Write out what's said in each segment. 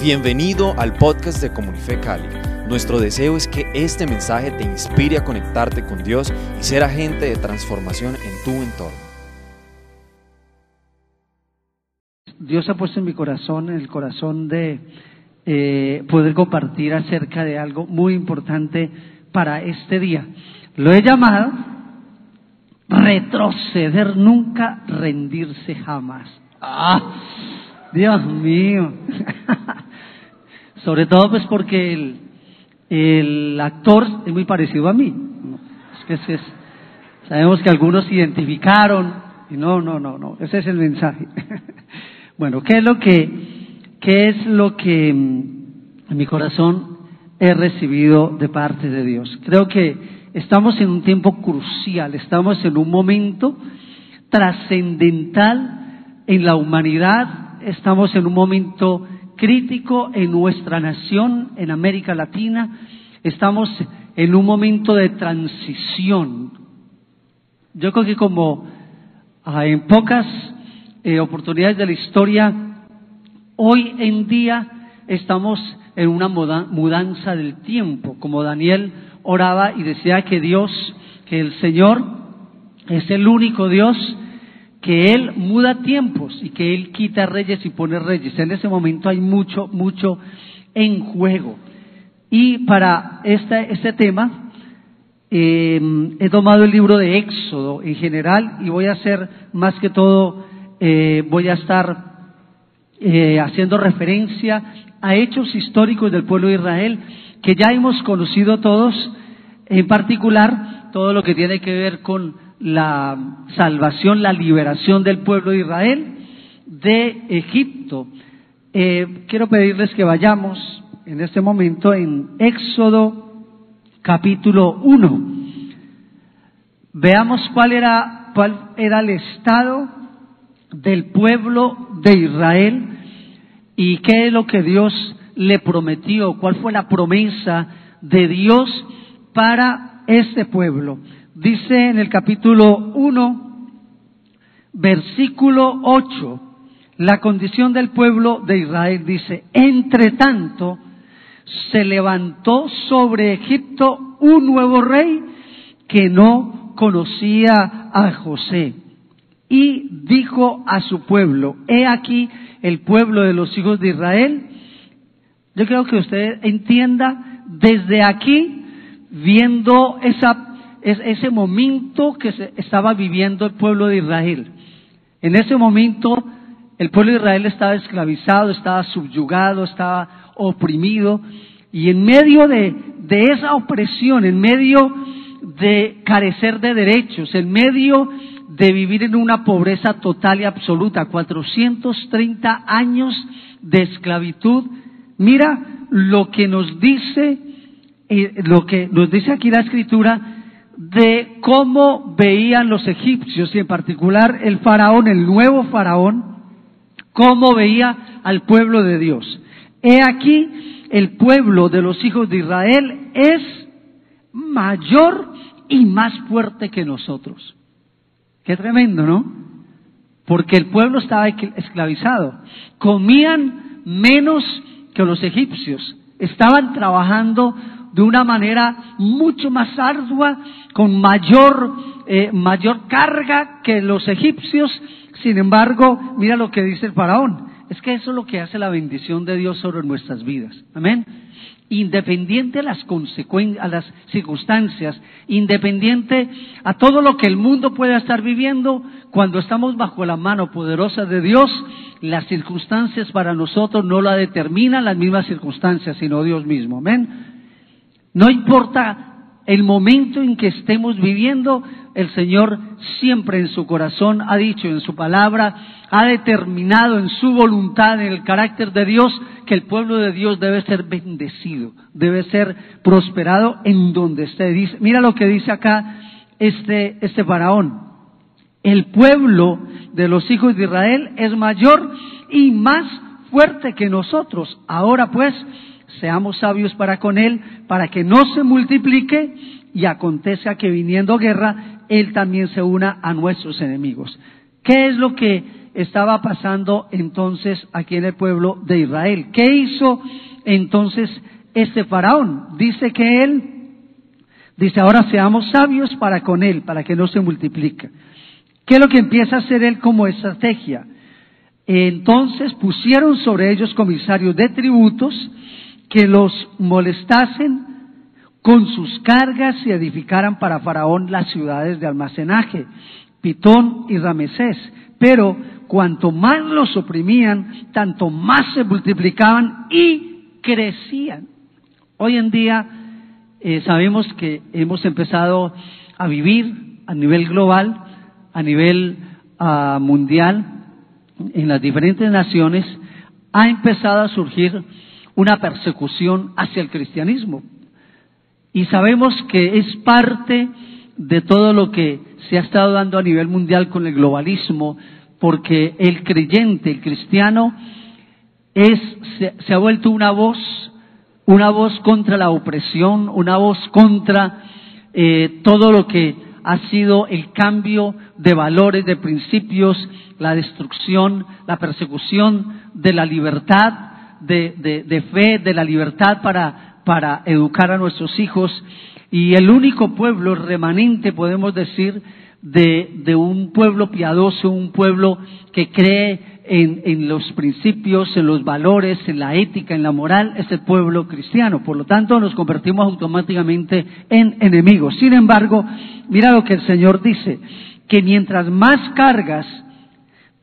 Bienvenido al podcast de Comunife Cali. Nuestro deseo es que este mensaje te inspire a conectarte con Dios y ser agente de transformación en tu entorno. Dios ha puesto en mi corazón, en el corazón de eh, poder compartir acerca de algo muy importante para este día. Lo he llamado retroceder nunca, rendirse jamás. ¡Ah! Dios mío. Sobre todo pues porque el, actor es muy parecido a mí. Es que sabemos que algunos identificaron y no, no, no, no, ese es el mensaje. bueno, ¿qué es lo que, qué es lo que mm, en mi corazón he recibido de parte de Dios? Creo que estamos en un tiempo crucial, estamos en un momento trascendental en la humanidad, estamos en un momento crítico en nuestra nación, en América Latina. Estamos en un momento de transición. Yo creo que como ah, en pocas eh, oportunidades de la historia, hoy en día estamos en una mudanza del tiempo, como Daniel oraba y decía que Dios, que el Señor es el único Dios que Él muda tiempos y que Él quita reyes y pone reyes. En ese momento hay mucho, mucho en juego. Y para este, este tema eh, he tomado el libro de Éxodo en general y voy a hacer más que todo, eh, voy a estar eh, haciendo referencia a hechos históricos del pueblo de Israel que ya hemos conocido todos, en particular todo lo que tiene que ver con la salvación, la liberación del pueblo de Israel de Egipto. Eh, quiero pedirles que vayamos en este momento en Éxodo capítulo 1. Veamos cuál era, cuál era el estado del pueblo de Israel y qué es lo que Dios le prometió, cuál fue la promesa de Dios para este pueblo. Dice en el capítulo 1, versículo 8, la condición del pueblo de Israel dice, entre tanto se levantó sobre Egipto un nuevo rey que no conocía a José y dijo a su pueblo, he aquí el pueblo de los hijos de Israel. Yo creo que usted entienda desde aquí, viendo esa es ese momento que se estaba viviendo el pueblo de Israel. En ese momento el pueblo de Israel estaba esclavizado, estaba subyugado, estaba oprimido y en medio de, esa opresión, en medio de carecer de derechos, en medio de vivir en una pobreza total y absoluta, 430 años de esclavitud, mira lo que nos dice, eh, lo que nos dice aquí la escritura, de cómo veían los egipcios y en particular el faraón, el nuevo faraón, cómo veía al pueblo de Dios. He aquí, el pueblo de los hijos de Israel es mayor y más fuerte que nosotros. Qué tremendo, ¿no? Porque el pueblo estaba esclavizado. Comían menos que los egipcios. Estaban trabajando de una manera mucho más ardua, con mayor, eh, mayor carga que los egipcios. Sin embargo, mira lo que dice el faraón. Es que eso es lo que hace la bendición de Dios sobre nuestras vidas. Amén. Independiente a las a las circunstancias, independiente a todo lo que el mundo pueda estar viviendo, cuando estamos bajo la mano poderosa de Dios, las circunstancias para nosotros no la determinan las mismas circunstancias, sino Dios mismo. Amén. No importa el momento en que estemos viviendo, el Señor siempre en su corazón ha dicho, en su palabra, ha determinado en su voluntad, en el carácter de Dios, que el pueblo de Dios debe ser bendecido, debe ser prosperado en donde esté. Mira lo que dice acá este, este faraón. El pueblo de los hijos de Israel es mayor y más fuerte que nosotros. Ahora pues, seamos sabios para con él, para que no se multiplique y acontezca que viniendo guerra, él también se una a nuestros enemigos. ¿Qué es lo que estaba pasando entonces aquí en el pueblo de Israel. ¿Qué hizo entonces este faraón? Dice que él, dice, ahora seamos sabios para con él, para que no se multiplique. ¿Qué es lo que empieza a hacer él como estrategia? Entonces pusieron sobre ellos comisarios de tributos que los molestasen con sus cargas y edificaran para Faraón las ciudades de almacenaje, Pitón y Ramesés. Pero cuanto más los oprimían, tanto más se multiplicaban y crecían. Hoy en día eh, sabemos que hemos empezado a vivir a nivel global, a nivel uh, mundial, en las diferentes naciones, ha empezado a surgir una persecución hacia el cristianismo. Y sabemos que es parte de todo lo que se ha estado dando a nivel mundial con el globalismo, porque el creyente, el cristiano, es, se, ha vuelto una voz, una voz contra la opresión, una voz contra eh, todo lo que ha sido el cambio de valores, de principios, la destrucción, la persecución de la libertad, de, de, fe, de la libertad para, para educar a nuestros hijos. Y el único pueblo remanente, podemos decir, de, de, un pueblo piadoso, un pueblo que cree en, en, los principios, en los valores, en la ética, en la moral, es el pueblo cristiano. Por lo tanto, nos convertimos automáticamente en enemigos. Sin embargo, mira lo que el Señor dice, que mientras más cargas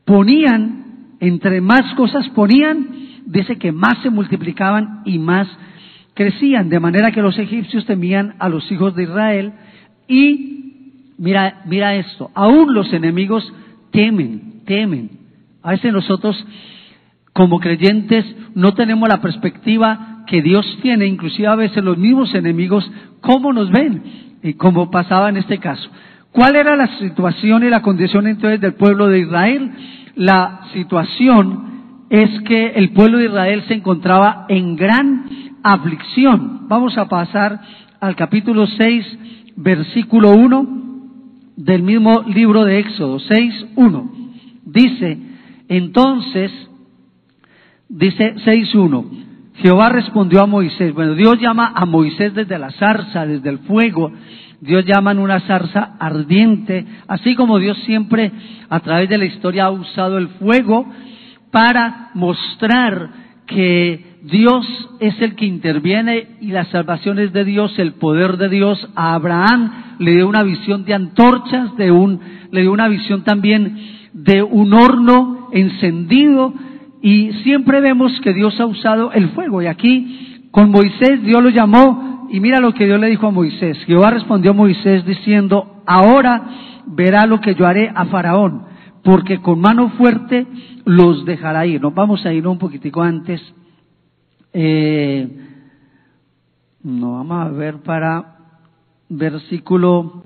ponían, entre más cosas ponían, dice que más se multiplicaban y más crecían, de manera que los egipcios temían a los hijos de Israel y mira, mira esto, aún los enemigos temen, temen. A veces nosotros como creyentes no tenemos la perspectiva que Dios tiene, inclusive a veces los mismos enemigos, cómo nos ven, y como pasaba en este caso. ¿Cuál era la situación y la condición entonces del pueblo de Israel? La situación es que el pueblo de Israel se encontraba en gran aflicción. Vamos a pasar al capítulo 6, versículo 1 del mismo libro de Éxodo, 6, 1. Dice, entonces, dice 6, 1. Jehová respondió a Moisés. Bueno, Dios llama a Moisés desde la zarza, desde el fuego, Dios llama en una zarza ardiente, así como Dios siempre a través de la historia ha usado el fuego para mostrar que Dios es el que interviene y la salvación es de Dios, el poder de Dios. A Abraham le dio una visión de antorchas, de un, le dio una visión también de un horno encendido y siempre vemos que Dios ha usado el fuego y aquí con Moisés Dios lo llamó y mira lo que Dios le dijo a Moisés. Jehová respondió a Moisés diciendo, ahora verá lo que yo haré a Faraón, porque con mano fuerte los dejará ir. Nos vamos a ir un poquitico antes. Eh, no vamos a ver para versículo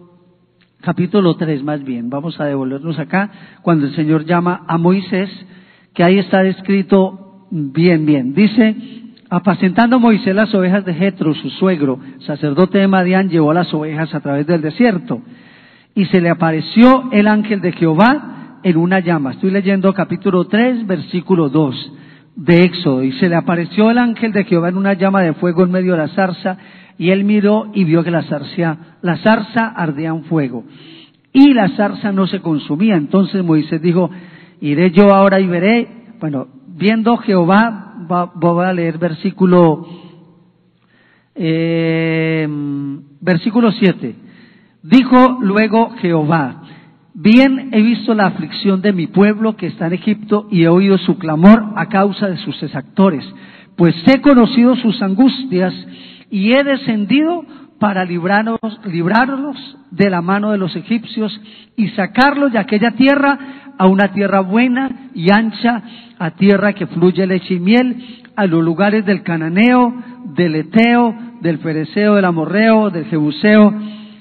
capítulo 3 más bien. Vamos a devolvernos acá cuando el Señor llama a Moisés, que ahí está escrito bien, bien. Dice, Apacentando Moisés las ovejas de Jetro, su suegro, sacerdote de Madián, llevó las ovejas a través del desierto. Y se le apareció el ángel de Jehová en una llama. Estoy leyendo capítulo 3, versículo 2 de Éxodo. Y se le apareció el ángel de Jehová en una llama de fuego en medio de la zarza. Y él miró y vio que la zarza, la zarza ardía en fuego. Y la zarza no se consumía. Entonces Moisés dijo, iré yo ahora y veré. Bueno, viendo Jehová voy a leer versículo, eh, versículo 7. Dijo luego Jehová, bien he visto la aflicción de mi pueblo que está en Egipto y he oído su clamor a causa de sus exactores, pues he conocido sus angustias y he descendido para librarlos, librarlos de la mano de los egipcios y sacarlos de aquella tierra a una tierra buena y ancha, a tierra que fluye leche y miel, a los lugares del cananeo, del eteo, del fereceo, del amorreo, del jebuseo.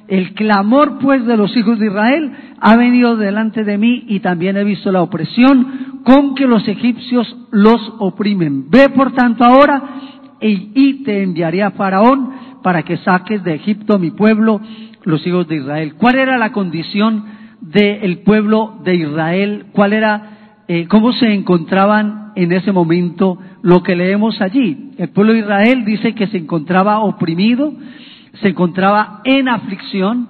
El clamor pues de los hijos de Israel ha venido delante de mí y también he visto la opresión con que los egipcios los oprimen. Ve por tanto ahora y te enviaré a Faraón para que saques de Egipto mi pueblo, los hijos de Israel. ¿Cuál era la condición del pueblo de Israel? ¿Cuál era eh, cómo se encontraban en ese momento lo que leemos allí. El pueblo de Israel dice que se encontraba oprimido, se encontraba en aflicción,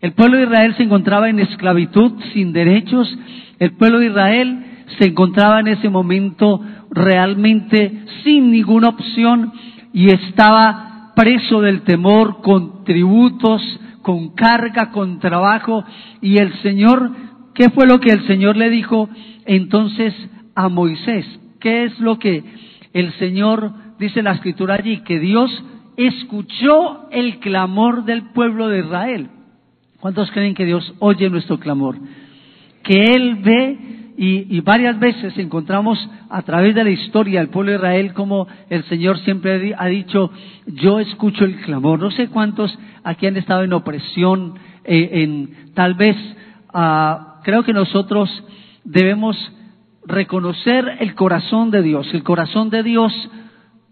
el pueblo de Israel se encontraba en esclavitud, sin derechos, el pueblo de Israel se encontraba en ese momento realmente sin ninguna opción y estaba preso del temor con tributos, con carga, con trabajo y el Señor, ¿qué fue lo que el Señor le dijo entonces a Moisés? ¿Qué es lo que el Señor dice la escritura allí? Que Dios escuchó el clamor del pueblo de Israel. ¿Cuántos creen que Dios oye nuestro clamor? Que Él ve y, varias veces encontramos a través de la historia del pueblo de Israel como el Señor siempre ha dicho, yo escucho el clamor. No sé cuántos aquí han estado en opresión, eh, en tal vez, ah, creo que nosotros debemos reconocer el corazón de Dios. El corazón de Dios,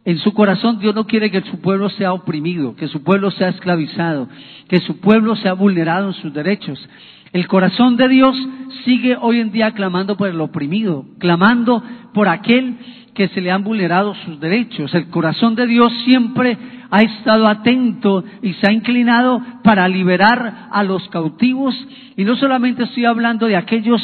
en su corazón Dios no quiere que su pueblo sea oprimido, que su pueblo sea esclavizado, que su pueblo sea vulnerado en sus derechos. El corazón de Dios sigue hoy en día clamando por el oprimido, clamando por aquel que se le han vulnerado sus derechos. El corazón de Dios siempre ha estado atento y se ha inclinado para liberar a los cautivos. Y no solamente estoy hablando de aquellos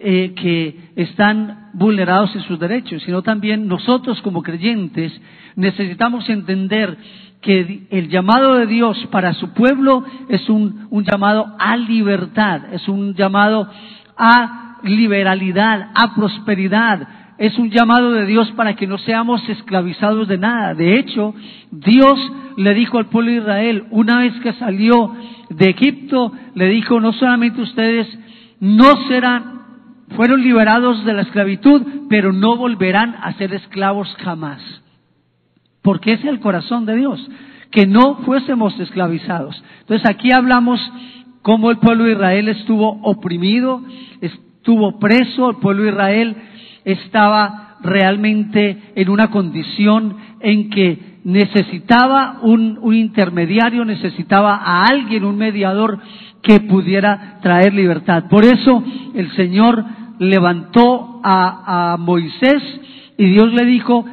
eh, que están vulnerados en sus derechos, sino también nosotros como creyentes necesitamos entender que el llamado de Dios para su pueblo es un, llamado a libertad, es un llamado a liberalidad, a prosperidad, es un llamado de Dios para que no seamos esclavizados de nada. De hecho, Dios le dijo al pueblo de Israel, una vez que salió de Egipto, le dijo, no solamente ustedes no serán, fueron liberados de la esclavitud, pero no volverán a ser esclavos jamás porque es el corazón de Dios, que no fuésemos esclavizados. Entonces aquí hablamos cómo el pueblo de Israel estuvo oprimido, estuvo preso, el pueblo de Israel estaba realmente en una condición en que necesitaba un, intermediario, necesitaba a alguien, un mediador que pudiera traer libertad. Por eso el Señor levantó a Moisés y Dios le dijo,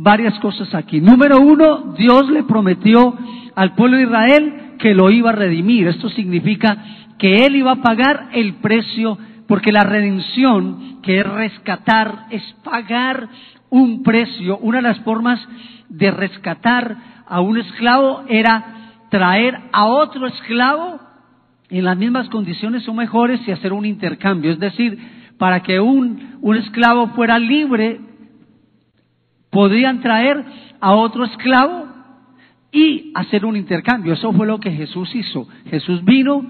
varias cosas aquí. Número uno, Dios le prometió al pueblo de Israel que lo iba a redimir. Esto significa que Él iba a pagar el precio, porque la redención, que es rescatar, es pagar un precio. Una de las formas de rescatar a un esclavo era traer a otro esclavo en las mismas condiciones o mejores y hacer un intercambio. Es decir, para que un, un esclavo fuera libre, podrían traer a otro esclavo y hacer un intercambio. Eso fue lo que Jesús hizo. Jesús vino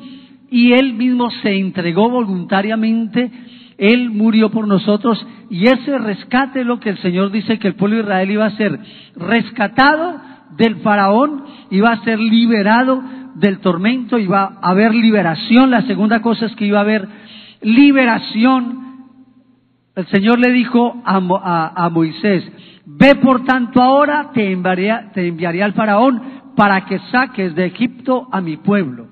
y él mismo se entregó voluntariamente, él murió por nosotros y ese rescate es lo que el Señor dice que el pueblo de Israel iba a ser rescatado del faraón, iba a ser liberado del tormento, iba a haber liberación. La segunda cosa es que iba a haber liberación. El Señor le dijo a, a Moisés, Ve por tanto ahora, te enviaré, te enviaré al faraón para que saques de Egipto a mi pueblo.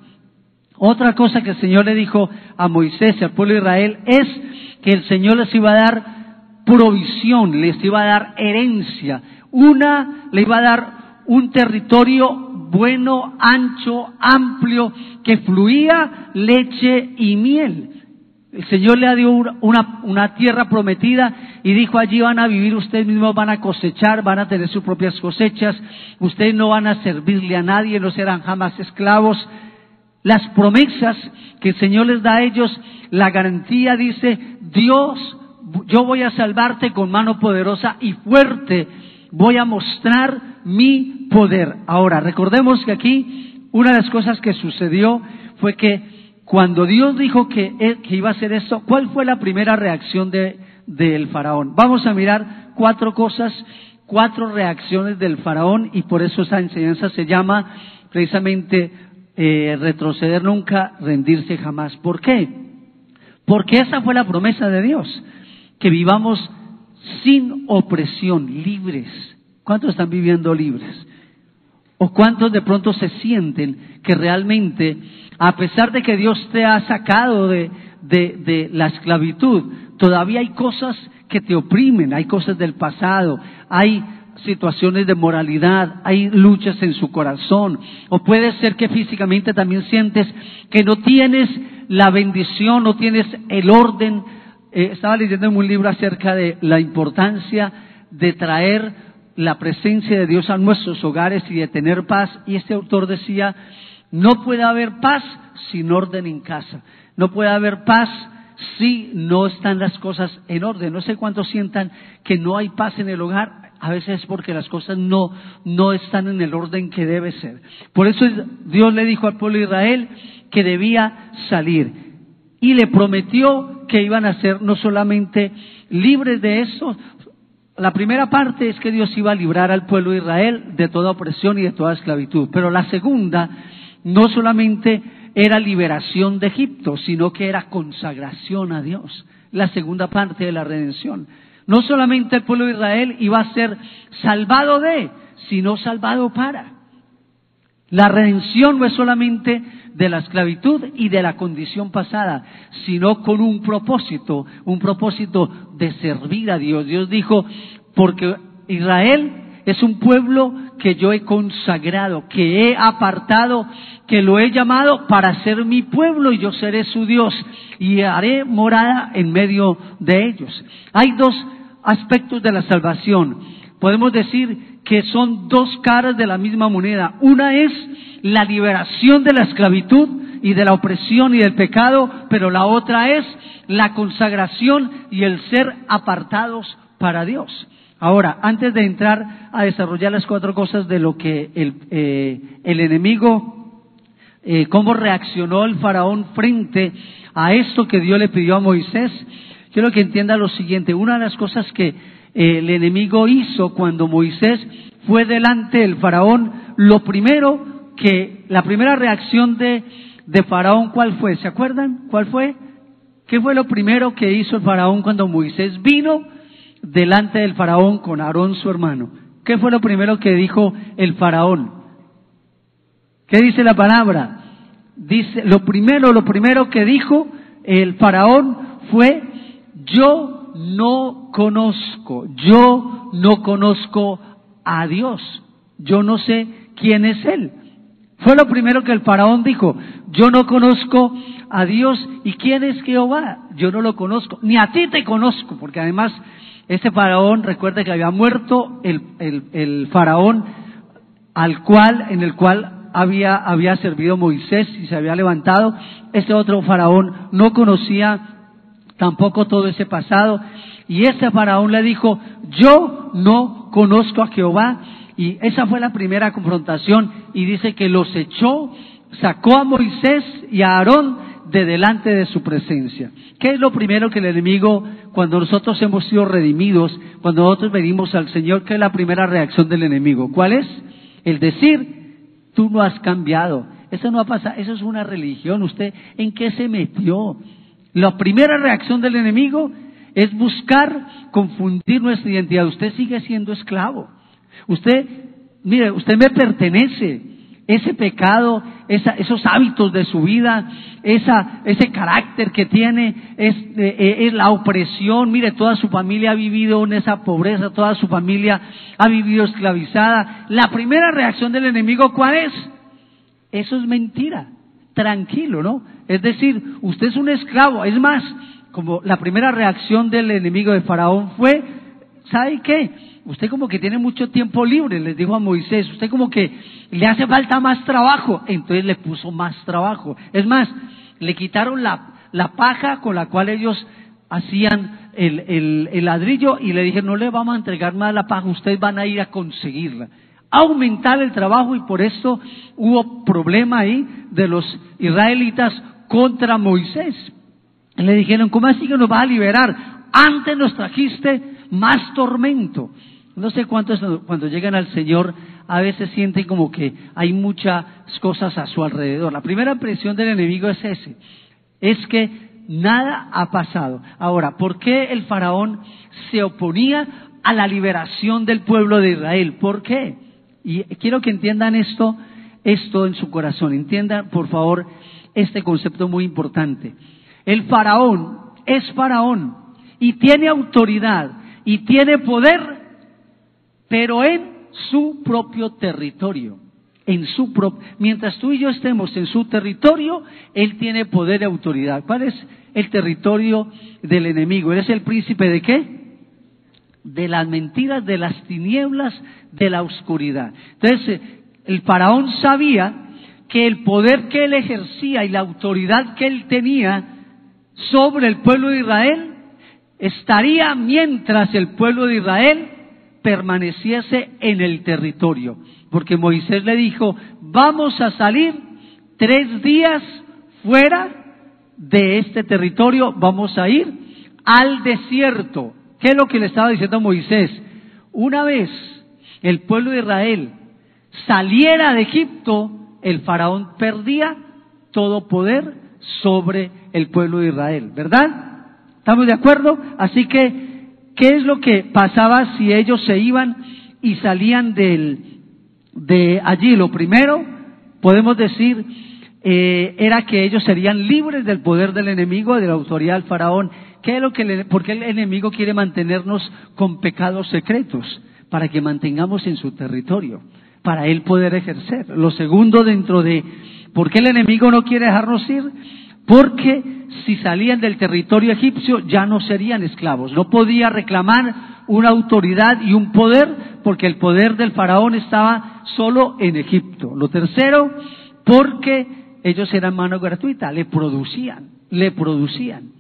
Otra cosa que el Señor le dijo a Moisés y al pueblo de Israel es que el Señor les iba a dar provisión, les iba a dar herencia. Una, le iba a dar un territorio bueno, ancho, amplio, que fluía leche y miel. El Señor le dio una, una, tierra prometida y dijo allí van a vivir, ustedes mismos van a cosechar, van a tener sus propias cosechas, ustedes no van a servirle a nadie, no serán jamás esclavos. Las promesas que el Señor les da a ellos, la garantía dice, Dios, yo voy a salvarte con mano poderosa y fuerte, voy a mostrar mi poder. Ahora, recordemos que aquí una de las cosas que sucedió fue que cuando Dios dijo que, iba a hacer esto, ¿cuál fue la primera reacción del faraón? Vamos a mirar cuatro cosas, cuatro reacciones del faraón y por eso esa enseñanza se llama precisamente eh, retroceder nunca, rendirse jamás. ¿Por qué? Porque esa fue la promesa de Dios, que vivamos sin opresión, libres. ¿Cuántos están viviendo libres? ¿O cuántos de pronto se sienten que realmente a pesar de que Dios te ha sacado de, la esclavitud, todavía hay cosas que te oprimen, hay cosas del pasado, hay situaciones de moralidad, hay luchas en su corazón, o puede ser que físicamente también sientes que no tienes la bendición, no tienes el orden. Eh, estaba leyendo en un libro acerca de la importancia de traer la presencia de Dios a nuestros hogares y de tener paz, y este autor decía, no puede haber paz sin orden en casa, no puede haber paz si no están las cosas en orden. No sé cuántos sientan que no hay paz en el hogar, a veces es porque las cosas no, no están en el orden que debe ser. Por eso Dios le dijo al pueblo de Israel que debía salir y le prometió que iban a ser no solamente libres de eso, la primera parte es que Dios iba a librar al pueblo de Israel de toda opresión y de toda esclavitud, pero la segunda no solamente era liberación de Egipto, sino que era consagración a Dios, la segunda parte de la redención. No solamente el pueblo de Israel iba a ser salvado de, sino salvado para. La redención no es solamente de la esclavitud y de la condición pasada, sino con un propósito, un propósito de servir a Dios. Dios dijo, porque Israel es un pueblo que yo he consagrado, que he apartado, que lo he llamado para ser mi pueblo y yo seré su Dios y haré morada en medio de ellos. Hay dos aspectos de la salvación. Podemos decir que son dos caras de la misma moneda. Una es la liberación de la esclavitud y de la opresión y del pecado, pero la otra es la consagración y el ser apartados para Dios. Ahora, antes de entrar a desarrollar las cuatro cosas de lo que el, eh, el enemigo, eh, cómo reaccionó el faraón frente a esto que Dios le pidió a Moisés, Quiero que entienda lo siguiente. Una de las cosas que el enemigo hizo cuando Moisés fue delante del faraón, lo primero que, la primera reacción de, de faraón, ¿cuál fue? ¿Se acuerdan? ¿Cuál fue? ¿Qué fue lo primero que hizo el faraón cuando Moisés vino delante del faraón con Aarón su hermano? ¿Qué fue lo primero que dijo el faraón? ¿Qué dice la palabra? Dice, lo primero, lo primero que dijo el faraón fue yo no conozco, yo no conozco a Dios, yo no sé quién es Él. Fue lo primero que el faraón dijo, yo no conozco a Dios y quién es Jehová, yo no lo conozco, ni a ti te conozco, porque además ese faraón, recuerda que había muerto el, el, faraón al cual, en el cual había, había servido Moisés y se había levantado, ese otro faraón no conocía tampoco todo ese pasado. Y ese faraón le dijo, yo no conozco a Jehová. Y esa fue la primera confrontación. Y dice que los echó, sacó a Moisés y a Aarón de delante de su presencia. ¿Qué es lo primero que el enemigo, cuando nosotros hemos sido redimidos, cuando nosotros venimos al Señor, qué es la primera reacción del enemigo? ¿Cuál es? El decir, tú no has cambiado. Eso no ha pasado, eso es una religión. ¿Usted en qué se metió? La primera reacción del enemigo es buscar confundir nuestra identidad. Usted sigue siendo esclavo. Usted, mire, usted me pertenece. Ese pecado, esos hábitos de su vida, esa, ese carácter que tiene, es, eh, es la opresión. Mire, toda su familia ha vivido en esa pobreza, toda su familia ha vivido esclavizada. La primera reacción del enemigo, ¿cuál es? Eso es mentira tranquilo, ¿no? Es decir, usted es un esclavo. Es más, como la primera reacción del enemigo de Faraón fue, ¿sabe qué? Usted como que tiene mucho tiempo libre, les dijo a Moisés, usted como que le hace falta más trabajo, entonces le puso más trabajo. Es más, le quitaron la, la paja con la cual ellos hacían el, el, el ladrillo y le dije, no le vamos a entregar más la paja, ustedes van a ir a conseguirla aumentar el trabajo y por eso hubo problema ahí de los israelitas contra Moisés. Le dijeron, ¿cómo así que nos va a liberar? Antes nos trajiste más tormento. No sé cuántos cuando llegan al Señor a veces sienten como que hay muchas cosas a su alrededor. La primera impresión del enemigo es ese, es que nada ha pasado. Ahora, ¿por qué el faraón se oponía a la liberación del pueblo de Israel? ¿Por qué? Y quiero que entiendan esto, esto en su corazón. Entiendan, por favor, este concepto muy importante. El faraón es faraón y tiene autoridad y tiene poder, pero en su propio territorio. En su mientras tú y yo estemos en su territorio, él tiene poder y autoridad. ¿Cuál es el territorio del enemigo? Él es el príncipe de qué? De las mentiras, de las tinieblas, de la oscuridad. Entonces, el faraón sabía que el poder que él ejercía y la autoridad que él tenía sobre el pueblo de Israel estaría mientras el pueblo de Israel permaneciese en el territorio. Porque Moisés le dijo, vamos a salir tres días fuera de este territorio, vamos a ir al desierto. ¿Qué es lo que le estaba diciendo Moisés? Una vez el pueblo de Israel saliera de Egipto, el faraón perdía todo poder sobre el pueblo de Israel, ¿verdad? ¿Estamos de acuerdo? Así que ¿Qué es lo que pasaba si ellos se iban y salían del, de allí? Lo primero, podemos decir, eh, era que ellos serían libres del poder del enemigo, de la autoridad del faraón. ¿Qué es lo que le, ¿Por qué el enemigo quiere mantenernos con pecados secretos? Para que mantengamos en su territorio, para él poder ejercer. Lo segundo dentro de, ¿por qué el enemigo no quiere dejarnos ir? Porque si salían del territorio egipcio ya no serían esclavos. No podía reclamar una autoridad y un poder porque el poder del faraón estaba solo en Egipto. Lo tercero, porque ellos eran mano gratuita, le producían, le producían.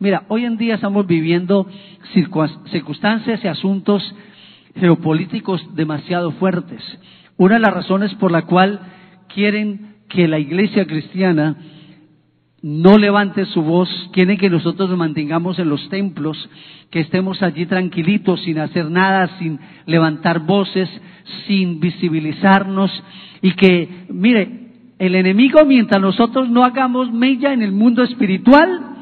Mira, hoy en día estamos viviendo circunstancias y asuntos geopolíticos demasiado fuertes. Una de las razones por la cual quieren que la iglesia cristiana no levante su voz, quieren que nosotros nos mantengamos en los templos, que estemos allí tranquilitos, sin hacer nada, sin levantar voces, sin visibilizarnos, y que, mire, el enemigo, mientras nosotros no hagamos mella en el mundo espiritual,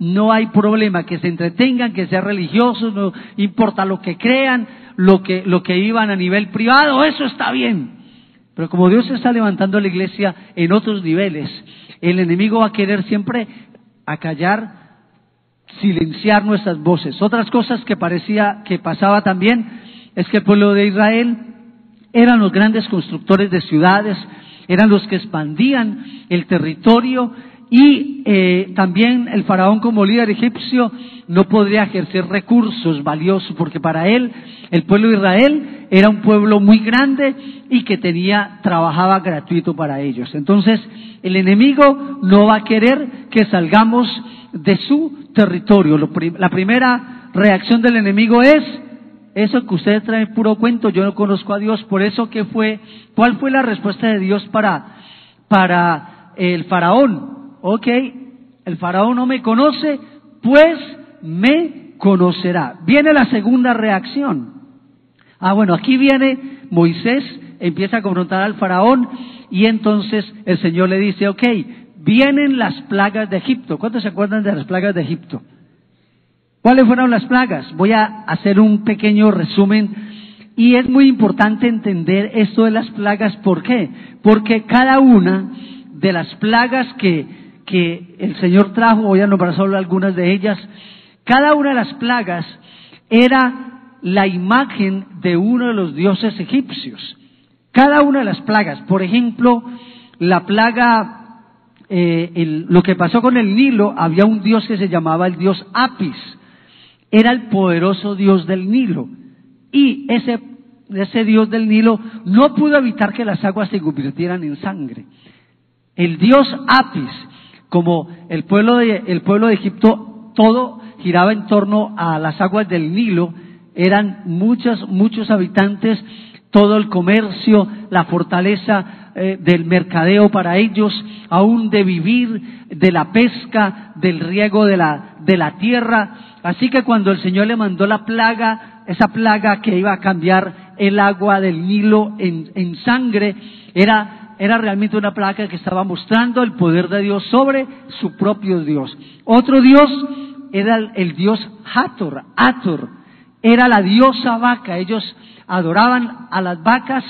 no hay problema, que se entretengan, que sean religiosos, no importa lo que crean, lo que, lo que iban a nivel privado, eso está bien. Pero como Dios está levantando la iglesia en otros niveles, el enemigo va a querer siempre acallar, silenciar nuestras voces. Otras cosas que parecía que pasaba también es que el pueblo de Israel eran los grandes constructores de ciudades, eran los que expandían el territorio y eh, también el faraón como líder egipcio no podría ejercer recursos valiosos porque para él el pueblo de Israel era un pueblo muy grande y que tenía trabajaba gratuito para ellos. Entonces el enemigo no va a querer que salgamos de su territorio. la primera reacción del enemigo es, eso que ustedes traen puro cuento, yo no conozco a Dios, por eso que fue, ¿cuál fue la respuesta de Dios para, para el faraón? Ok, el faraón no me conoce, pues me conocerá. Viene la segunda reacción. Ah, bueno, aquí viene Moisés, empieza a confrontar al faraón y entonces el Señor le dice, ok, vienen las plagas de Egipto. ¿Cuántos se acuerdan de las plagas de Egipto? ¿Cuáles fueron las plagas? Voy a hacer un pequeño resumen y es muy importante entender esto de las plagas. ¿Por qué? Porque cada una de las plagas que, que el Señor trajo, voy a nombrar solo algunas de ellas, cada una de las plagas era la imagen de uno de los dioses egipcios. Cada una de las plagas, por ejemplo, la plaga, eh, lo que pasó con el Nilo, había un dios que se llamaba el dios Apis, era el poderoso dios del Nilo. Y ese, ese dios del Nilo no pudo evitar que las aguas se convirtieran en sangre. El dios Apis, como el pueblo de, el pueblo de Egipto, todo giraba en torno a las aguas del Nilo, eran muchos, muchos habitantes todo el comercio, la fortaleza eh, del mercadeo para ellos, aún de vivir, de la pesca, del riego de la, de la tierra. Así que cuando el Señor le mandó la plaga, esa plaga que iba a cambiar el agua del Nilo en, en sangre, era, era realmente una plaga que estaba mostrando el poder de Dios sobre su propio Dios. Otro Dios era el, Dios Hathor, Hathor, era la diosa vaca. Ellos adoraban a las vacas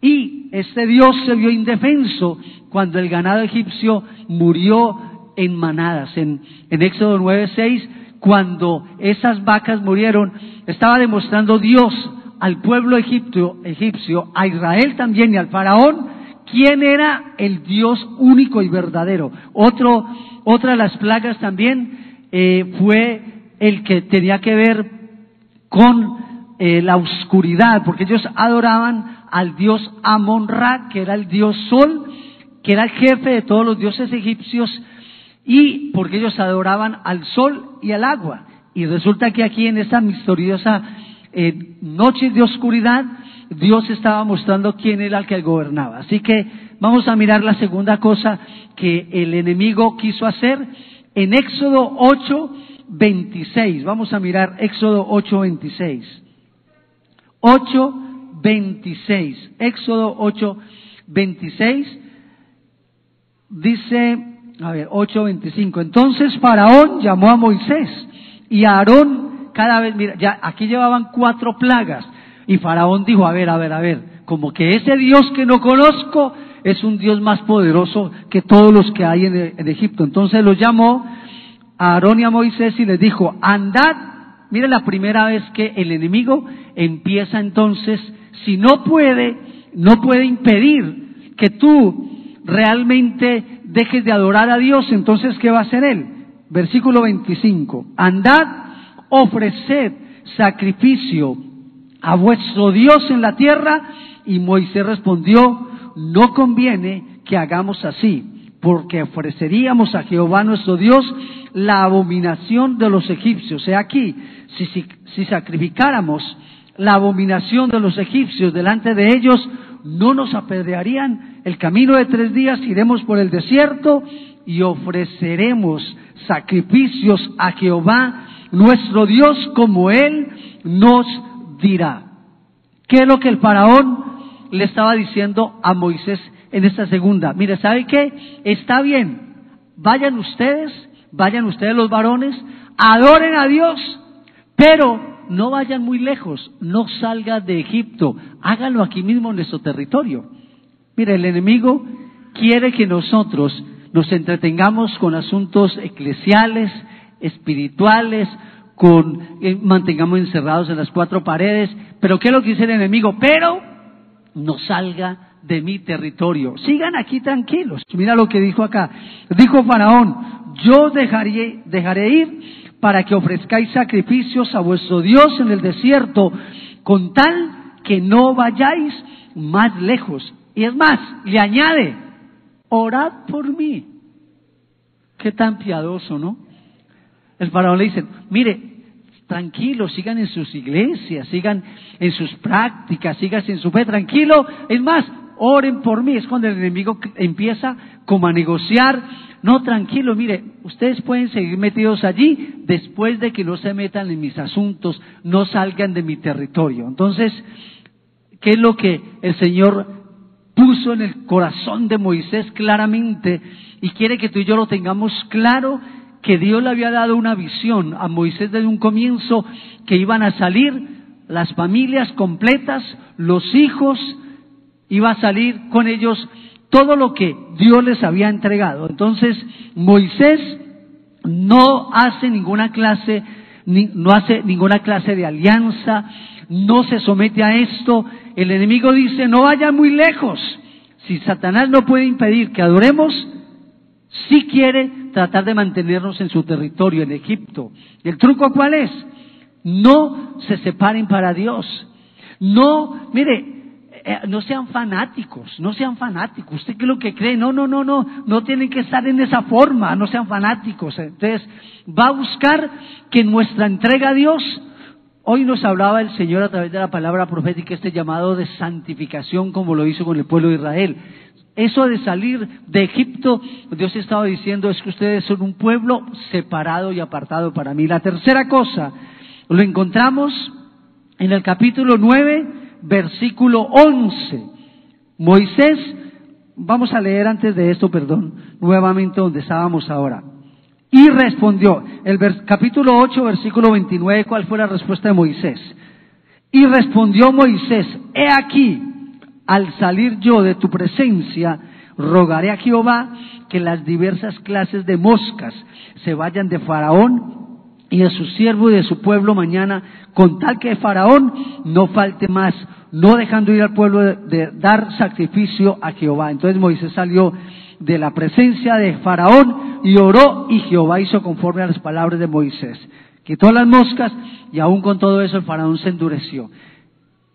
y este Dios se vio indefenso cuando el ganado egipcio murió en manadas. En, en Éxodo 9:6, cuando esas vacas murieron, estaba demostrando Dios al pueblo egipcio, a Israel también y al faraón, quién era el Dios único y verdadero. Otra de las plagas también eh, fue el que tenía que ver con eh, la oscuridad, porque ellos adoraban al dios Amon-Ra, que era el dios Sol, que era el jefe de todos los dioses egipcios, y porque ellos adoraban al sol y al agua. Y resulta que aquí en esta misteriosa eh, noche de oscuridad, Dios estaba mostrando quién era el que gobernaba. Así que vamos a mirar la segunda cosa que el enemigo quiso hacer en Éxodo 8, 26. Vamos a mirar Éxodo 8, 26. 8, 26. Éxodo 8, 26. Dice, a ver, 8, 25. Entonces Faraón llamó a Moisés y a Aarón cada vez, mira, aquí llevaban cuatro plagas. Y Faraón dijo, a ver, a ver, a ver, como que ese Dios que no conozco es un Dios más poderoso que todos los que hay en, Egipto. Entonces los llamó a Aarón y a Moisés y les dijo, andad, mire la primera vez que el enemigo empieza entonces, si no puede, no puede impedir que tú realmente dejes de adorar a Dios, entonces ¿qué va a hacer él? Versículo 25, andad, ofreced sacrificio a vuestro Dios en la tierra? Y Moisés respondió, no conviene que hagamos así, porque ofreceríamos a Jehová nuestro Dios la abominación de los egipcios. He aquí, si, si, si sacrificáramos la abominación de los egipcios delante de ellos, no nos apedrearían. El camino de tres días iremos por el desierto y ofreceremos sacrificios a Jehová nuestro Dios como Él nos dirá. ¿Qué es lo que el faraón le estaba diciendo a Moisés en esta segunda? Mire, ¿sabe qué? Está bien, vayan ustedes, vayan ustedes los varones, adoren a Dios, pero no vayan muy lejos, no salga de Egipto, háganlo aquí mismo en nuestro territorio. Mire, el enemigo quiere que nosotros nos entretengamos con asuntos eclesiales, espirituales, con eh, mantengamos encerrados en las cuatro paredes, pero ¿qué es lo que dice el enemigo? Pero no salga de mi territorio. Sigan aquí tranquilos. Mira lo que dijo acá. Dijo Faraón, yo dejaré, dejaré ir para que ofrezcáis sacrificios a vuestro Dios en el desierto, con tal que no vayáis más lejos. Y es más, le añade, orad por mí. Qué tan piadoso, ¿no? El faraón le dice, mire, tranquilo, sigan en sus iglesias, sigan en sus prácticas, sigan en su fe, tranquilo. Es más, oren por mí. Es cuando el enemigo empieza como a negociar. No, tranquilo, mire, ustedes pueden seguir metidos allí después de que no se metan en mis asuntos, no salgan de mi territorio. Entonces, ¿qué es lo que el Señor puso en el corazón de Moisés claramente y quiere que tú y yo lo tengamos claro que Dios le había dado una visión a Moisés desde un comienzo que iban a salir las familias completas, los hijos, iba a salir con ellos todo lo que Dios les había entregado. Entonces, Moisés no hace ninguna clase, no hace ninguna clase de alianza, no se somete a esto. El enemigo dice, no vaya muy lejos. Si Satanás no puede impedir que adoremos, si quiere tratar de mantenernos en su territorio, en Egipto. ¿El truco cuál es? No se separen para Dios. No, mire, eh, no sean fanáticos, no sean fanáticos. ¿Usted qué es lo que cree? No, no, no, no, no tienen que estar en esa forma, no sean fanáticos. Entonces, va a buscar que nuestra entrega a Dios, hoy nos hablaba el Señor a través de la palabra profética, este llamado de santificación como lo hizo con el pueblo de Israel. Eso de salir de Egipto, Dios estaba diciendo es que ustedes son un pueblo separado y apartado para mí. La tercera cosa, lo encontramos en el capítulo 9, versículo 11. Moisés, vamos a leer antes de esto, perdón, nuevamente donde estábamos ahora. Y respondió, el capítulo 8, versículo 29, ¿cuál fue la respuesta de Moisés? Y respondió Moisés, he aquí, al salir yo de tu presencia, rogaré a Jehová que las diversas clases de moscas se vayan de Faraón y de su siervo y de su pueblo mañana, con tal que Faraón no falte más, no dejando ir al pueblo de, dar sacrificio a Jehová. Entonces Moisés salió de la presencia de Faraón y oró y Jehová hizo conforme a las palabras de Moisés. Quitó las moscas y aún con todo eso el Faraón se endureció.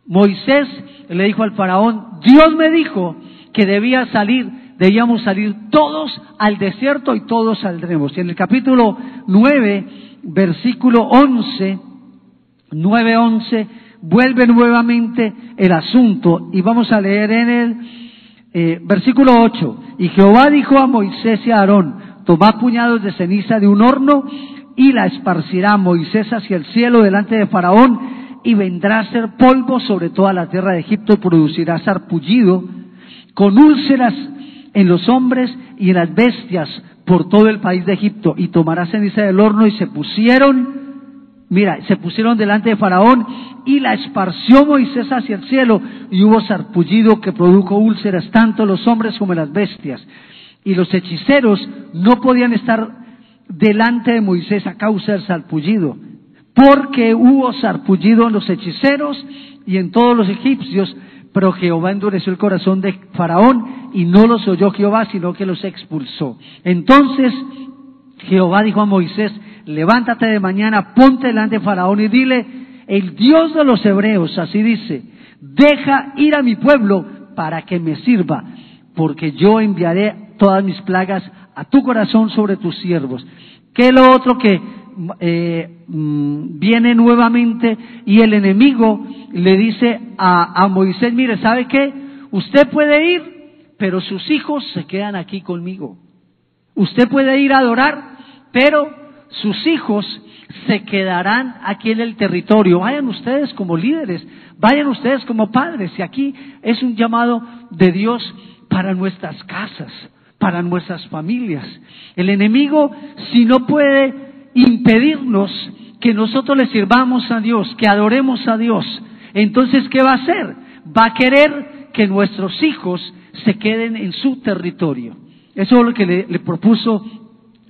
Moisés le dijo al Faraón, Dios me dijo que debía salir, debíamos salir todos al desierto y todos saldremos. Y en el capítulo 9, versículo 11, 9, 11, vuelve nuevamente el asunto y vamos a leer en el eh, versículo 8. Y Jehová dijo a Moisés y a Aarón, tomad puñados de ceniza de un horno y la esparcirá Moisés hacia el cielo delante de Faraón y vendrá a ser polvo sobre toda la tierra de Egipto y producirá sarpullido con úlceras en los hombres y en las bestias por todo el país de Egipto y tomará ceniza del horno y se pusieron Mira, se pusieron delante de Faraón y la esparció Moisés hacia el cielo y hubo sarpullido que produjo úlceras tanto los hombres como las bestias. Y los hechiceros no podían estar delante de Moisés a causa del sarpullido, porque hubo sarpullido en los hechiceros y en todos los egipcios, pero Jehová endureció el corazón de Faraón y no los oyó Jehová, sino que los expulsó. Entonces Jehová dijo a Moisés, levántate de mañana, ponte delante de Faraón y dile, el Dios de los hebreos, así dice, deja ir a mi pueblo para que me sirva, porque yo enviaré todas mis plagas a tu corazón sobre tus siervos. ¿Qué lo otro que eh, mm, viene nuevamente y el enemigo le dice a, a Moisés, mire, ¿sabe qué? Usted puede ir, pero sus hijos se quedan aquí conmigo. Usted puede ir a adorar, pero sus hijos se quedarán aquí en el territorio. Vayan ustedes como líderes, vayan ustedes como padres. Y aquí es un llamado de Dios para nuestras casas, para nuestras familias. El enemigo, si no puede impedirnos que nosotros le sirvamos a Dios, que adoremos a Dios, entonces, ¿qué va a hacer? Va a querer que nuestros hijos se queden en su territorio. Eso es lo que le, propuso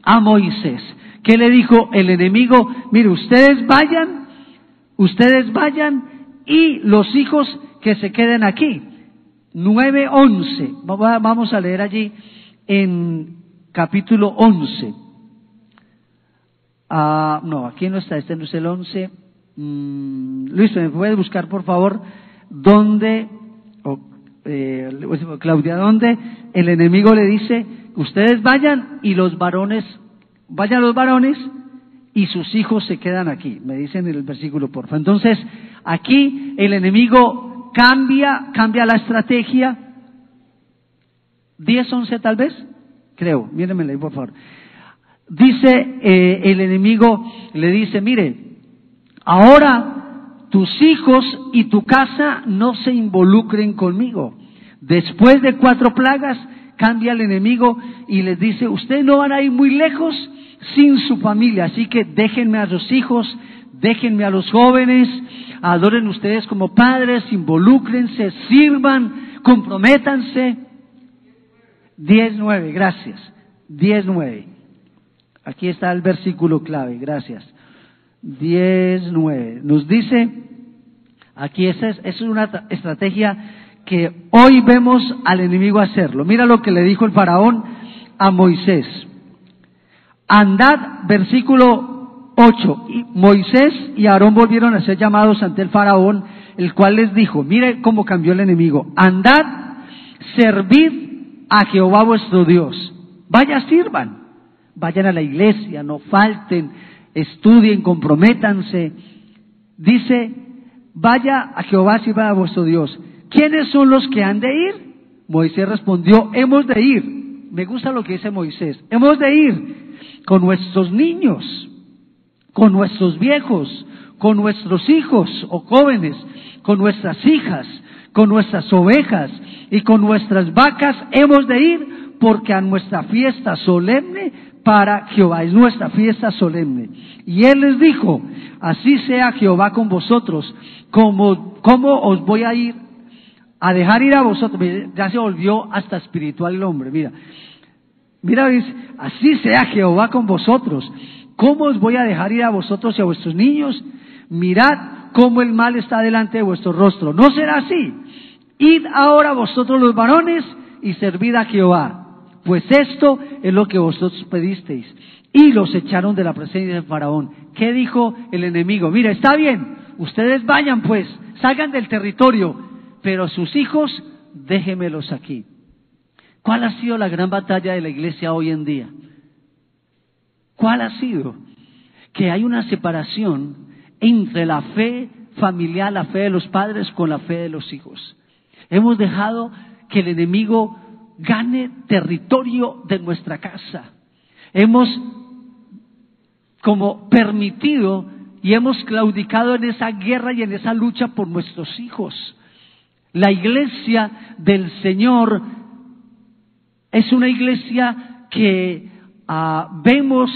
a Moisés. ¿Qué le dijo el enemigo? Mire, ustedes vayan, ustedes vayan y los hijos que se queden aquí. 9.11. Vamos a leer allí en capítulo 11. Ah, no, aquí no está, este no es el 11. Mm, Luis, ¿me puede buscar por favor dónde, eh, Claudia, dónde el enemigo le dice, ustedes vayan y los varones vayan los varones y sus hijos se quedan aquí, me dicen en el versículo porfa. Entonces, aquí el enemigo cambia, cambia la estrategia. 10, 11 tal vez, creo, mírenme ahí por favor. Dice eh, el enemigo, le dice, mire, ahora tus hijos y tu casa no se involucren conmigo. Después de cuatro plagas, cambia el enemigo y les dice, ustedes no van a ir muy lejos sin su familia. Así que déjenme a los hijos, déjenme a los jóvenes, adoren ustedes como padres, involúcrense, sirvan, comprométanse. 10.9, gracias. 10.9. Aquí está el versículo clave, gracias. 10.9. Nos dice, aquí esa es, es una estrategia que hoy vemos al enemigo hacerlo. Mira lo que le dijo el faraón a Moisés. Andad, versículo 8. Y Moisés y Aarón volvieron a ser llamados ante el faraón, el cual les dijo, mire cómo cambió el enemigo, andad, servid a Jehová vuestro Dios. Vaya, sirvan. Vayan a la iglesia, no falten, estudien, comprométanse. Dice, vaya a Jehová, sirva a vuestro Dios. ¿Quiénes son los que han de ir? Moisés respondió, hemos de ir. Me gusta lo que dice Moisés. Hemos de ir con nuestros niños, con nuestros viejos, con nuestros hijos o jóvenes, con nuestras hijas, con nuestras ovejas y con nuestras vacas hemos de ir porque a nuestra fiesta solemne para Jehová, es nuestra fiesta solemne. Y él les dijo, así sea Jehová con vosotros, como, ¿cómo os voy a ir? A dejar ir a vosotros, ya se volvió hasta espiritual el hombre, mira. Mira, dice, así sea Jehová con vosotros. ¿Cómo os voy a dejar ir a vosotros y a vuestros niños? Mirad cómo el mal está delante de vuestro rostro. No será así. Id ahora vosotros los varones y servid a Jehová. Pues esto es lo que vosotros pedisteis. Y los echaron de la presencia de Faraón. ¿Qué dijo el enemigo? Mira, está bien, ustedes vayan pues, salgan del territorio, pero sus hijos déjemelos aquí. ¿Cuál ha sido la gran batalla de la iglesia hoy en día? ¿Cuál ha sido? Que hay una separación entre la fe familiar, la fe de los padres con la fe de los hijos. Hemos dejado que el enemigo gane territorio de nuestra casa. Hemos como permitido y hemos claudicado en esa guerra y en esa lucha por nuestros hijos. La iglesia del Señor es una iglesia que ah, vemos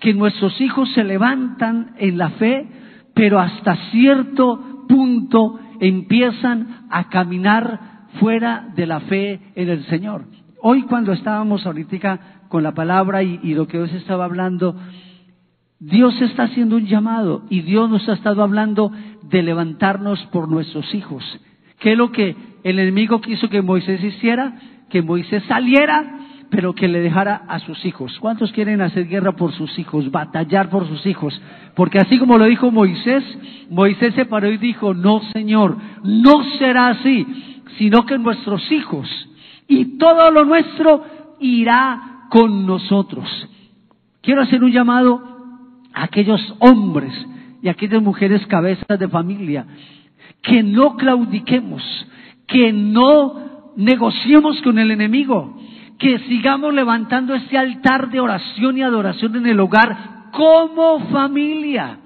que nuestros hijos se levantan en la fe, pero hasta cierto punto empiezan a caminar fuera de la fe en el Señor. Hoy cuando estábamos ahorita con la palabra y, lo que Dios estaba hablando, Dios está haciendo un llamado y Dios nos ha estado hablando de levantarnos por nuestros hijos. ¿Qué es lo que el enemigo quiso que Moisés hiciera? Que Moisés saliera, pero que le dejara a sus hijos. ¿Cuántos quieren hacer guerra por sus hijos, batallar por sus hijos? Porque así como lo dijo Moisés, Moisés se paró y dijo, no Señor, no será así, sino que nuestros hijos y todo lo nuestro irá con nosotros. Quiero hacer un llamado a aquellos hombres y a aquellas mujeres cabezas de familia que no claudiquemos, que no negociemos con el enemigo, que sigamos levantando ese altar de oración y adoración en el hogar como familia,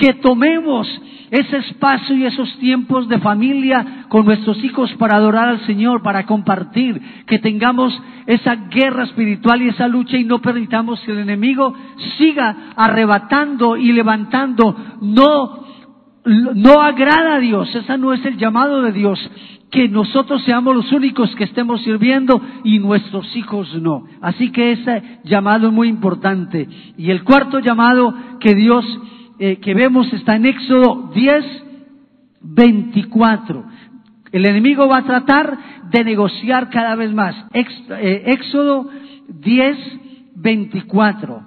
que tomemos ese espacio y esos tiempos de familia con nuestros hijos para adorar al Señor, para compartir, que tengamos esa guerra espiritual y esa lucha y no permitamos que el enemigo siga arrebatando y levantando. No, no agrada a Dios, ese no es el llamado de Dios, que nosotros seamos los únicos que estemos sirviendo y nuestros hijos no. Así que ese llamado es muy importante. Y el cuarto llamado que Dios eh, que vemos está en Éxodo 10, 24. El enemigo va a tratar de negociar cada vez más. Eh, Éxodo 10, 24.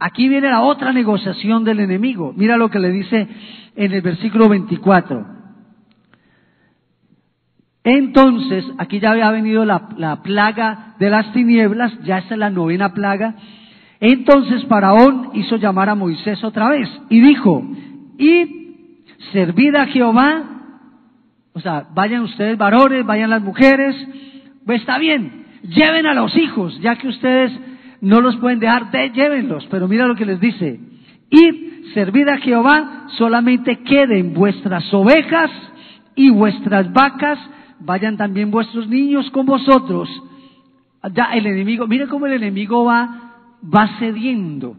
Aquí viene la otra negociación del enemigo. Mira lo que le dice en el versículo 24. Entonces, aquí ya había venido la, la, plaga de las tinieblas, ya es la novena plaga, entonces Faraón hizo llamar a Moisés otra vez y dijo, y servid a Jehová, o sea, vayan ustedes varones, vayan las mujeres, pues está bien, lleven a los hijos, ya que ustedes no los pueden dejar, de, llévenlos, pero mira lo que les dice, y servid a Jehová, solamente queden vuestras ovejas y vuestras vacas, vayan también vuestros niños con vosotros. Ya el enemigo, mire cómo el enemigo va va cediendo.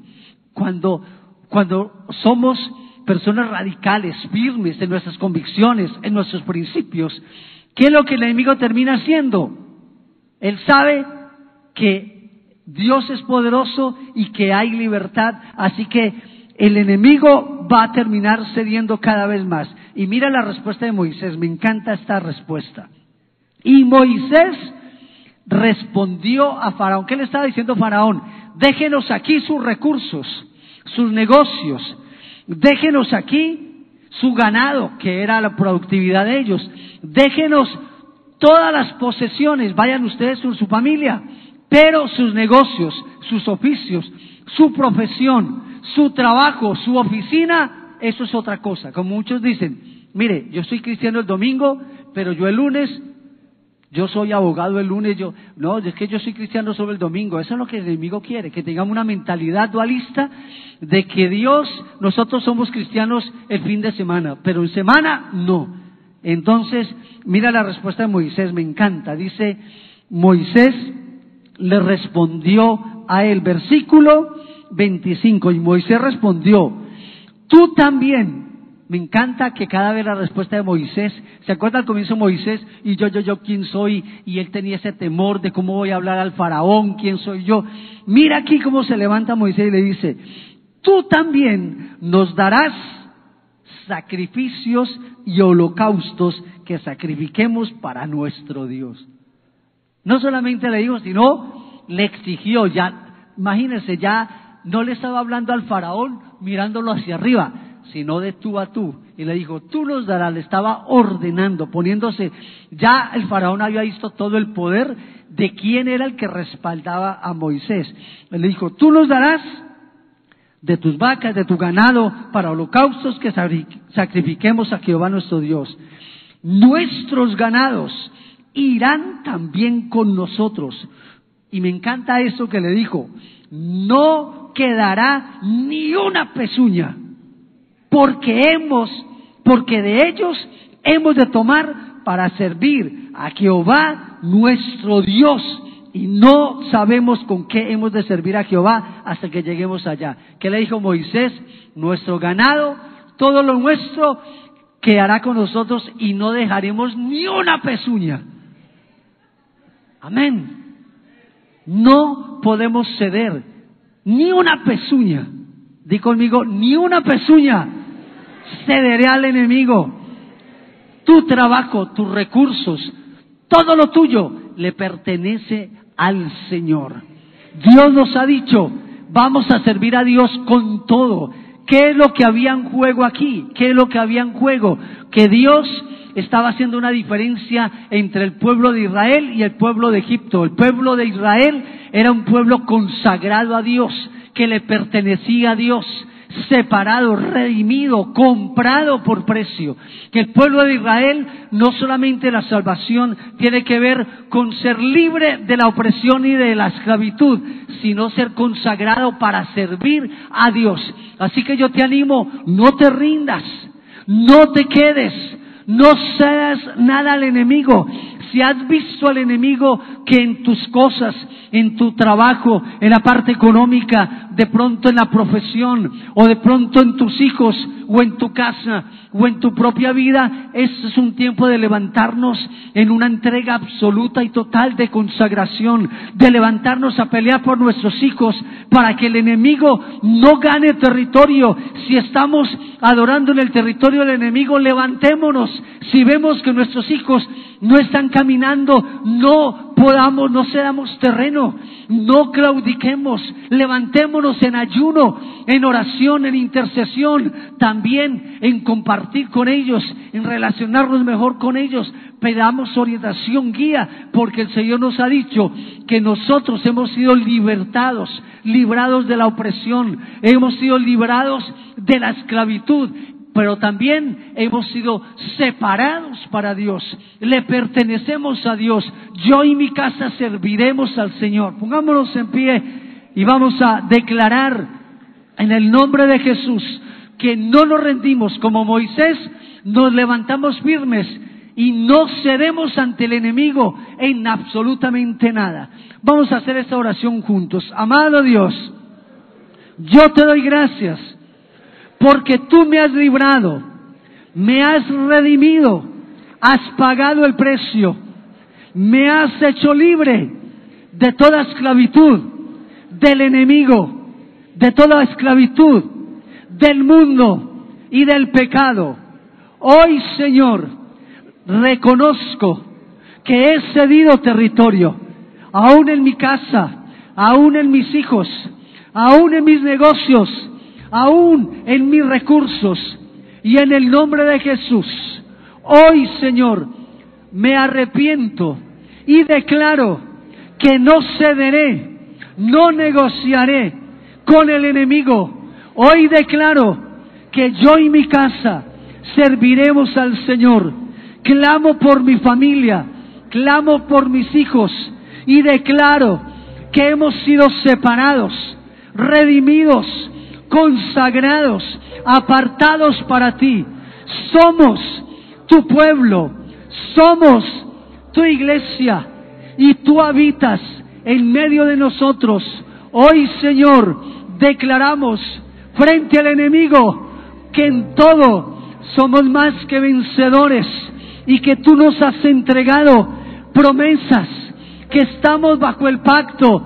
Cuando, cuando somos personas radicales, firmes en nuestras convicciones, en nuestros principios, ¿qué es lo que el enemigo termina haciendo? Él sabe que Dios es poderoso y que hay libertad, así que el enemigo va a terminar cediendo cada vez más. Y mira la respuesta de Moisés, me encanta esta respuesta. Y Moisés respondió a Faraón. ¿Qué le estaba diciendo Faraón? Déjenos aquí sus recursos, sus negocios, déjenos aquí su ganado, que era la productividad de ellos, déjenos todas las posesiones, vayan ustedes con su familia, pero sus negocios, sus oficios, su profesión, su trabajo, su oficina, eso es otra cosa. Como muchos dicen, mire, yo soy cristiano el domingo, pero yo el lunes yo soy abogado el lunes, yo, no, es que yo soy cristiano solo el domingo. Eso es lo que el enemigo quiere, que tengamos una mentalidad dualista de que Dios, nosotros somos cristianos el fin de semana, pero en semana no. Entonces, mira la respuesta de Moisés, me encanta. Dice, Moisés le respondió a él, versículo 25, y Moisés respondió, tú también Me encanta que cada vez la respuesta de Moisés, ¿se acuerda al comienzo Moisés? Y yo, yo, yo, ¿quién soy? Y él tenía ese temor de cómo voy a hablar al faraón, ¿quién soy yo? Mira aquí cómo se levanta Moisés y le dice, tú también nos darás sacrificios y holocaustos que sacrifiquemos para nuestro Dios. No solamente le dijo, sino le exigió, ya, imagínense, ya no le estaba hablando al faraón mirándolo hacia arriba, sino de tú a tú. Y le dijo, tú nos darás, le estaba ordenando, poniéndose, ya el faraón había visto todo el poder de quién era el que respaldaba a Moisés. le dijo, tú nos darás de tus vacas, de tu ganado, para holocaustos que sacrifiquemos a Jehová nuestro Dios. Nuestros ganados irán también con nosotros. Y me encanta eso que le dijo, no quedará ni una pezuña porque hemos, porque de ellos hemos de tomar para servir a Jehová nuestro Dios. Y no sabemos con qué hemos de servir a Jehová hasta que lleguemos allá. ¿Qué le dijo Moisés? Nuestro ganado, todo lo nuestro quedará con nosotros y no dejaremos ni una pezuña. Amén. No podemos ceder ni una pezuña. Di conmigo, ni una pezuña cederé al enemigo. Tu trabajo, tus recursos, todo lo tuyo le pertenece al Señor. Dios nos ha dicho, vamos a servir a Dios con todo. ¿Qué es lo que había en juego aquí? ¿Qué es lo que había en juego? Que Dios estaba haciendo una diferencia entre el pueblo de Israel y el pueblo de Egipto. El pueblo de Israel era un pueblo consagrado a Dios, que le pertenecía a Dios separado, redimido, comprado por precio. Que el pueblo de Israel no solamente la salvación tiene que ver con ser libre de la opresión y de la esclavitud, sino ser consagrado para servir a Dios. Así que yo te animo, no te rindas, no te quedes, no seas nada al enemigo. Si has visto al enemigo que en tus cosas, en tu trabajo, en la parte económica, de pronto en la profesión, o de pronto en tus hijos, o en tu casa, o en tu propia vida, este es un tiempo de levantarnos en una entrega absoluta y total de consagración, de levantarnos a pelear por nuestros hijos, para que el enemigo no gane territorio. Si estamos adorando en el territorio del enemigo, levantémonos. Si vemos que nuestros hijos no están caminando, no podamos, no cedamos terreno, no claudiquemos, levantémonos en ayuno, en oración, en intercesión, también en compartir con ellos, en relacionarnos mejor con ellos, pedamos orientación, guía, porque el Señor nos ha dicho que nosotros hemos sido libertados, librados de la opresión, hemos sido librados de la esclavitud pero también hemos sido separados para Dios, le pertenecemos a Dios. Yo y mi casa serviremos al Señor. Pongámonos en pie y vamos a declarar en el nombre de Jesús que no nos rendimos como Moisés, nos levantamos firmes y no cedemos ante el enemigo en absolutamente nada. Vamos a hacer esta oración juntos. Amado Dios, yo te doy gracias porque tú me has librado, me has redimido, has pagado el precio, me has hecho libre de toda esclavitud, del enemigo, de toda esclavitud, del mundo y del pecado. Hoy, Señor, reconozco que he cedido territorio, aún en mi casa, aún en mis hijos, aún en mis negocios, aún en mis recursos. Y en el nombre de Jesús, hoy Señor, me arrepiento y declaro que no cederé, no negociaré con el enemigo. Hoy declaro que yo y mi casa serviremos al Señor. Clamo por mi familia, clamo por mis hijos y declaro que hemos sido separados, redimidos, consagrados, apartados para ti. Somos tu pueblo, somos tu iglesia y tú habitas en medio de nosotros. Hoy, Señor, declaramos frente al enemigo que en todo somos más que vencedores y que tú nos has entregado promesas, que estamos bajo el pacto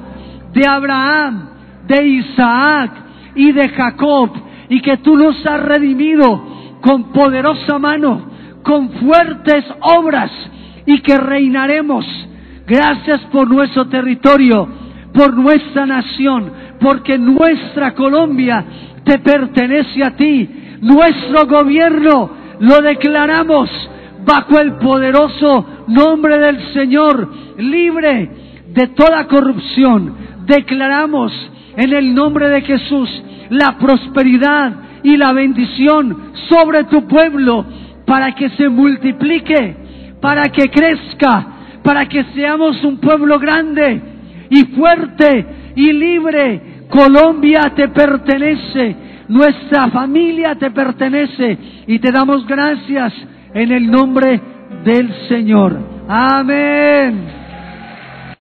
de Abraham, de Isaac y de Jacob, y que tú nos has redimido con poderosa mano, con fuertes obras, y que reinaremos. Gracias por nuestro territorio, por nuestra nación, porque nuestra Colombia te pertenece a ti. Nuestro gobierno lo declaramos bajo el poderoso nombre del Señor, libre de toda corrupción. Declaramos en el nombre de Jesús la prosperidad y la bendición sobre tu pueblo para que se multiplique, para que crezca, para que seamos un pueblo grande y fuerte y libre. Colombia te pertenece, nuestra familia te pertenece y te damos gracias en el nombre del Señor. Amén.